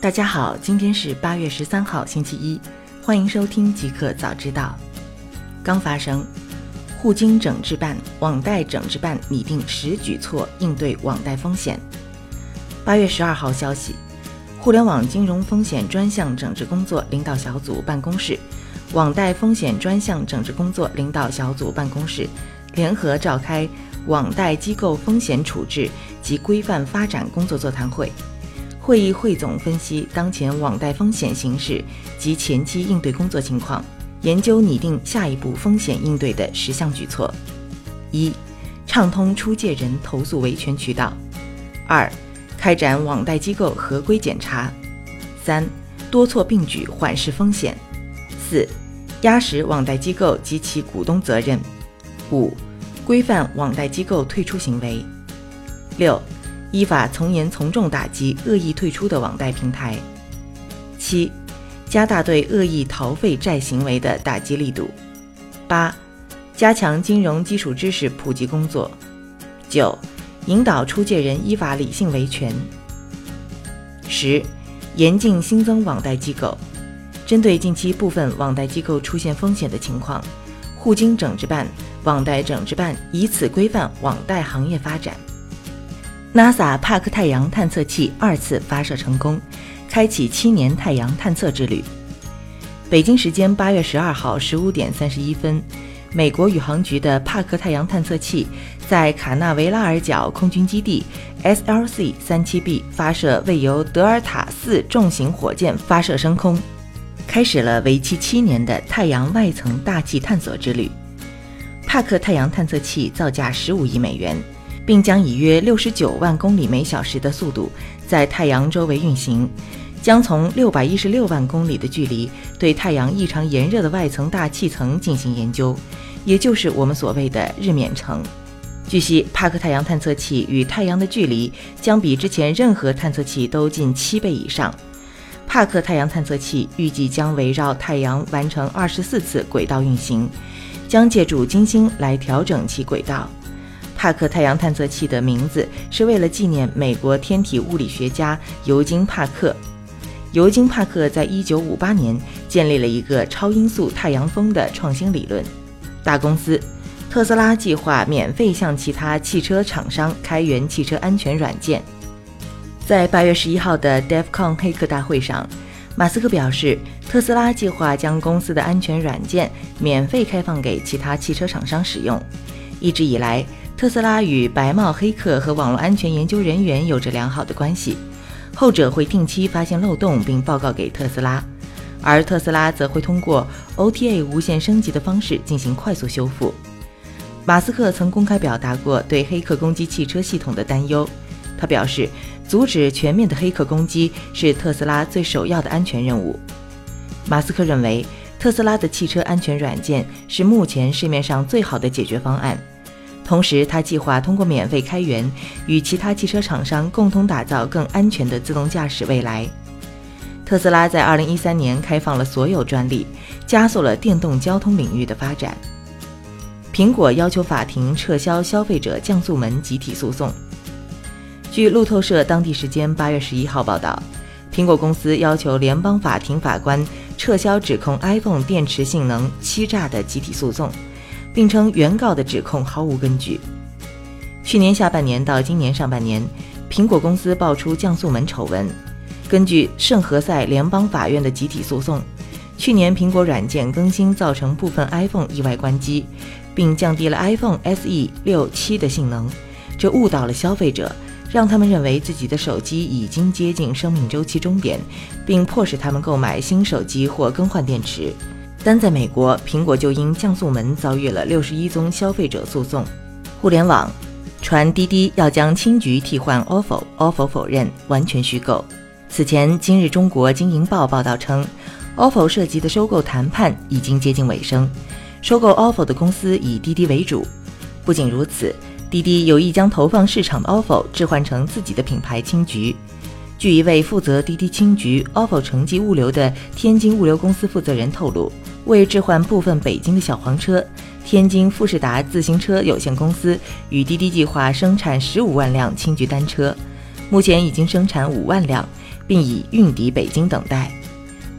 大家好，今天是八月十三号，星期一，欢迎收听极客早知道。刚发生，互金整治办、网贷整治办拟定十举措应对网贷风险。八月十二号消息，互联网金融风险专项整治工作领导小组办公室、网贷风险专项整治工作领导小组办公室联合召开网贷机构风险处置及规范发展工作座谈会。会议汇总分析当前网贷风险形势及前期应对工作情况，研究拟定下一步风险应对的十项举措：一、畅通出借人投诉维权渠道；二、开展网贷机构合规检查；三、多措并举缓释风险；四、压实网贷机构及其股东责任；五、规范网贷机构退出行为；六。依法从严从重打击恶意退出的网贷平台。七，加大对恶意逃废债行为的打击力度。八，加强金融基础知识普及工作。九，引导出借人依法理性维权。十，严禁新增网贷机构。针对近期部分网贷机构出现风险的情况，互金整治办、网贷整治办以此规范网贷行业发展。NASA 帕克太阳探测器二次发射成功，开启七年太阳探测之旅。北京时间八月十二号十五点三十一分，美国宇航局的帕克太阳探测器在卡纳维拉尔角空军基地 SLC 三七 B 发射未由德尔塔四重型火箭发射升空，开始了为期七年的太阳外层大气探索之旅。帕克太阳探测器造价十五亿美元。并将以约六十九万公里每小时的速度在太阳周围运行，将从六百一十六万公里的距离对太阳异常炎热的外层大气层进行研究，也就是我们所谓的日冕层。据悉，帕克太阳探测器与太阳的距离将比之前任何探测器都近七倍以上。帕克太阳探测器预计将围绕太阳完成二十四次轨道运行，将借助金星来调整其轨道。帕克太阳探测器的名字是为了纪念美国天体物理学家尤金·帕克。尤金·帕克在一九五八年建立了一个超音速太阳风的创新理论。大公司特斯拉计划免费向其他汽车厂商开源汽车安全软件。在八月十一号的 DevCon 黑客大会上，马斯克表示，特斯拉计划将公司的安全软件免费开放给其他汽车厂商使用。一直以来，特斯拉与白帽黑客和网络安全研究人员有着良好的关系，后者会定期发现漏洞并报告给特斯拉，而特斯拉则会通过 OTA 无限升级的方式进行快速修复。马斯克曾公开表达过对黑客攻击汽车系统的担忧，他表示，阻止全面的黑客攻击是特斯拉最首要的安全任务。马斯克认为，特斯拉的汽车安全软件是目前市面上最好的解决方案。同时，他计划通过免费开源，与其他汽车厂商共同打造更安全的自动驾驶未来。特斯拉在2013年开放了所有专利，加速了电动交通领域的发展。苹果要求法庭撤销消费者降速门集体诉讼。据路透社当地时间8月11号报道，苹果公司要求联邦法庭法官撤销指控 iPhone 电池性能欺诈的集体诉讼。并称原告的指控毫无根据。去年下半年到今年上半年，苹果公司爆出降速门丑闻。根据圣何塞联邦法院的集体诉讼，去年苹果软件更新造成部分 iPhone 意外关机，并降低了 iPhone SE 六七的性能，这误导了消费者，让他们认为自己的手机已经接近生命周期终点，并迫使他们购买新手机或更换电池。单在美国，苹果就因降速门遭遇了六十一宗消费者诉讼。互联网传滴滴要将青桔替换 ofo，ofo 否认，完全虚构。此前，今日中国经营报报道称，ofo 涉及的收购谈判已经接近尾声，收购 ofo 的公司以滴滴为主。不仅如此，滴滴有意将投放市场的 ofo 置换成自己的品牌青桔。据一位负责滴滴青桔 ofo 城际物流的天津物流公司负责人透露。为置换部分北京的小黄车，天津富士达自行车有限公司与滴滴计划生产十五万辆青桔单车，目前已经生产五万辆，并已运抵北京等待。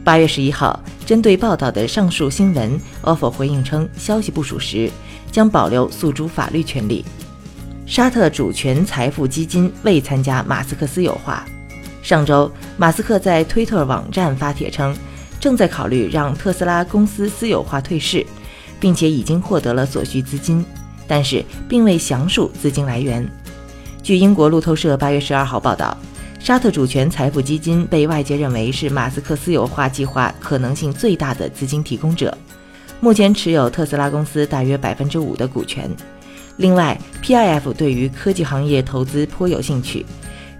八月十一号，针对报道的上述新闻，ofo 回应称消息不属实，将保留诉诸法律权利。沙特主权财富基金未参加马斯克私有化。上周，马斯克在推特网站发帖称，正在考虑让特斯拉公司私有化退市，并且已经获得了所需资金，但是并未详述资金来源。据英国路透社八月十二号报道。沙特主权财富基金被外界认为是马斯克私有化计划可能性最大的资金提供者，目前持有特斯拉公司大约百分之五的股权。另外，PIF 对于科技行业投资颇有兴趣，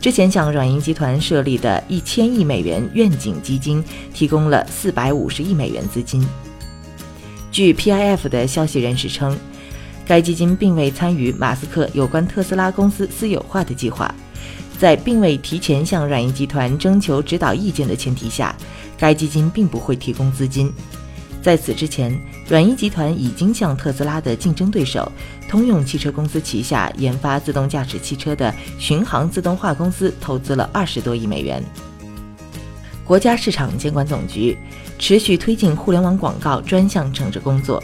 之前向软银集团设立的一千亿美元愿景基金提供了四百五十亿美元资金。据 PIF 的消息人士称，该基金并未参与马斯克有关特斯拉公司私有化的计划。在并未提前向软银集团征求指导意见的前提下，该基金并不会提供资金。在此之前，软银集团已经向特斯拉的竞争对手通用汽车公司旗下研发自动驾驶汽车的巡航自动化公司投资了二十多亿美元。国家市场监管总局持续推进互联网广告专项整治工作。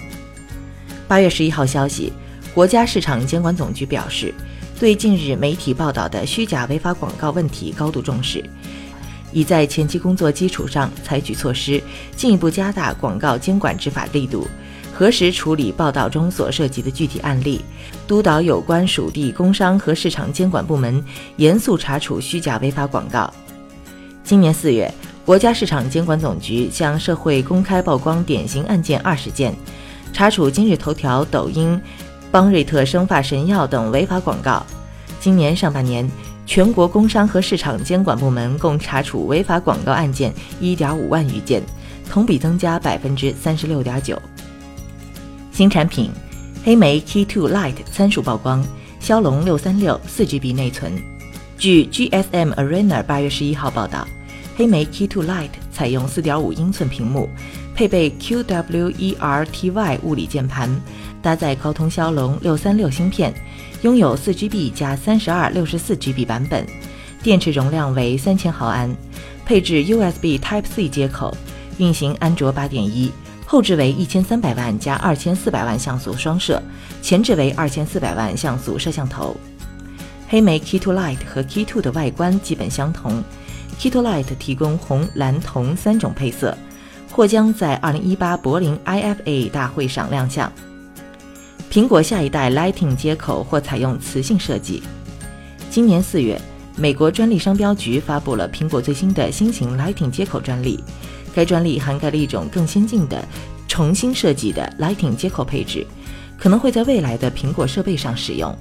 八月十一号消息，国家市场监管总局表示。对近日媒体报道的虚假违法广告问题高度重视，已在前期工作基础上采取措施，进一步加大广告监管执法力度，核实处理报道中所涉及的具体案例，督导有关属地工商和市场监管部门严肃查处虚假违法广告。今年四月，国家市场监管总局向社会公开曝光典型案件二十件，查处今日头条、抖音。邦瑞特生发神药等违法广告。今年上半年，全国工商和市场监管部门共查处违法广告案件一点五万余件，同比增加百分之三十六点九。新产品黑莓 Key2 Lite 参数曝光，骁龙六三六四 GB 内存。据 GSM Arena 八月十一号报道，黑莓 Key2 Lite 采用四点五英寸屏幕，配备 QWERTY 物理键盘。搭载高通骁龙六三六芯片，拥有四 GB 加三十二六十四 GB 版本，电池容量为三千毫安，配置 USB Type C 接口，运行安卓八点一，后置为一千三百万加二千四百万像素双摄，前置为二千四百万像素摄像头。黑莓 Key to Light 和 Key to 的外观基本相同，Key to Light 提供红、蓝、铜三种配色，或将在二零一八柏林 IFA 大会上亮相。苹果下一代 Lightning 接口或采用磁性设计。今年四月，美国专利商标局发布了苹果最新的新型 Lightning 接口专利。该专利涵盖了一种更先进的、重新设计的 Lightning 接口配置，可能会在未来的苹果设备上使用。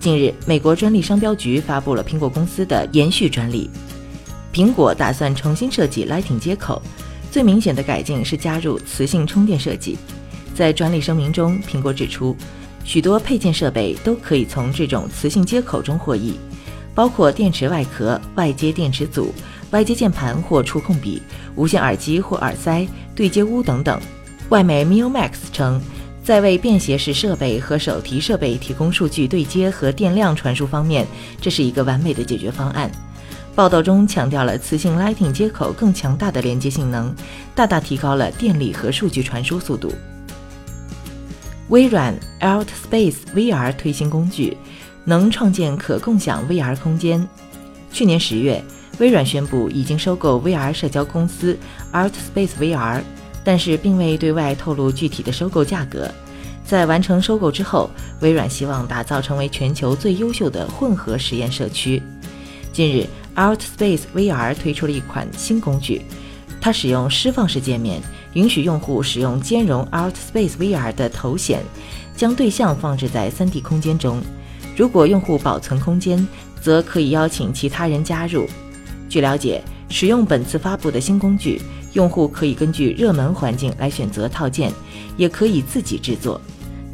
近日，美国专利商标局发布了苹果公司的延续专利。苹果打算重新设计 Lightning 接口，最明显的改进是加入磁性充电设计。在专利声明中，苹果指出，许多配件设备都可以从这种磁性接口中获益，包括电池外壳、外接电池组、外接键盘或触控笔、无线耳机或耳塞、对接坞等等。外媒 Miomax 称，在为便携式设备和手提设备提供数据对接和电量传输方面，这是一个完美的解决方案。报道中强调了磁性 Lightning 接口更强大的连接性能，大大提高了电力和数据传输速度。微软 AltSpace VR 推新工具，能创建可共享 VR 空间。去年十月，微软宣布已经收购 VR 社交公司 AltSpace VR，但是并未对外透露具体的收购价格。在完成收购之后，微软希望打造成为全球最优秀的混合实验社区。近日，AltSpace VR 推出了一款新工具，它使用释放式界面。允许用户使用兼容 AltSpace VR 的头显，将对象放置在 3D 空间中。如果用户保存空间，则可以邀请其他人加入。据了解，使用本次发布的新工具，用户可以根据热门环境来选择套件，也可以自己制作。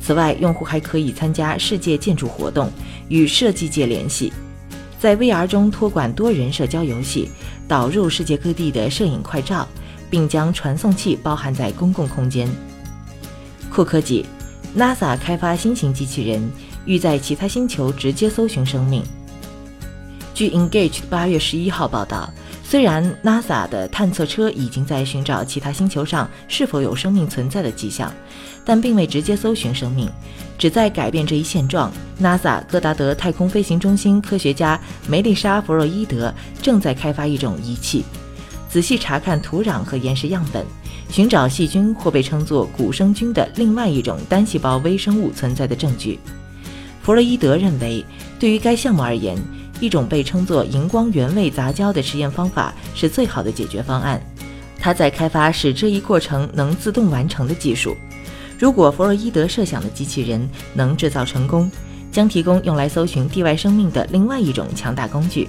此外，用户还可以参加世界建筑活动，与设计界联系，在 VR 中托管多人社交游戏，导入世界各地的摄影快照。并将传送器包含在公共空间。酷科技，NASA 开发新型机器人，欲在其他星球直接搜寻生命。据 Engage 八月十一号报道，虽然 NASA 的探测车已经在寻找其他星球上是否有生命存在的迹象，但并未直接搜寻生命。旨在改变这一现状，NASA 戈达德太空飞行中心科学家梅丽莎·弗洛伊德正在开发一种仪器，仔细查看土壤和岩石样本，寻找细菌或被称作古生菌的另外一种单细胞微生物存在的证据。弗洛伊德认为，对于该项目而言，一种被称作荧光原位杂交的实验方法是最好的解决方案。他在开发使这一过程能自动完成的技术。如果弗洛伊德设想的机器人能制造成功，将提供用来搜寻地外生命的另外一种强大工具。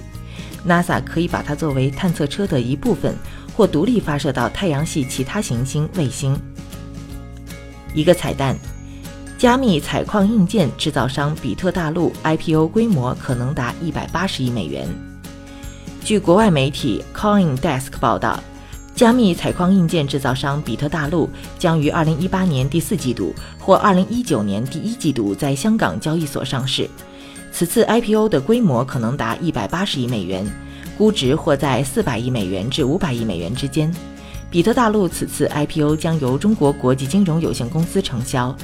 NASA 可以把它作为探测车的一部分，或独立发射到太阳系其他行星卫星。一个彩蛋。加密采矿硬件制造商比特大陆 IPO 规模可能达一百八十亿美元。据国外媒体 CoinDesk 报道，加密采矿硬件制造商比特大陆将于二零一八年第四季度或二零一九年第一季度在香港交易所上市。此次 IPO 的规模可能达一百八十亿美元，估值或在四百亿美元至五百亿美元之间。比特大陆此次 IPO 将由中国国际金融有限公司承销。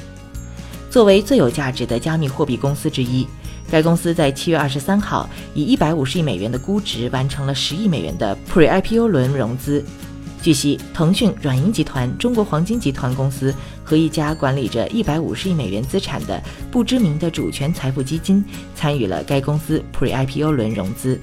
作为最有价值的加密货币公司之一，该公司在七月二十三号以一百五十亿美元的估值完成了十亿美元的 Pre-IPO 轮融资。据悉，腾讯、软银集团、中国黄金集团公司和一家管理着一百五十亿美元资产的不知名的主权财富基金参与了该公司 Pre-IPO 轮融资。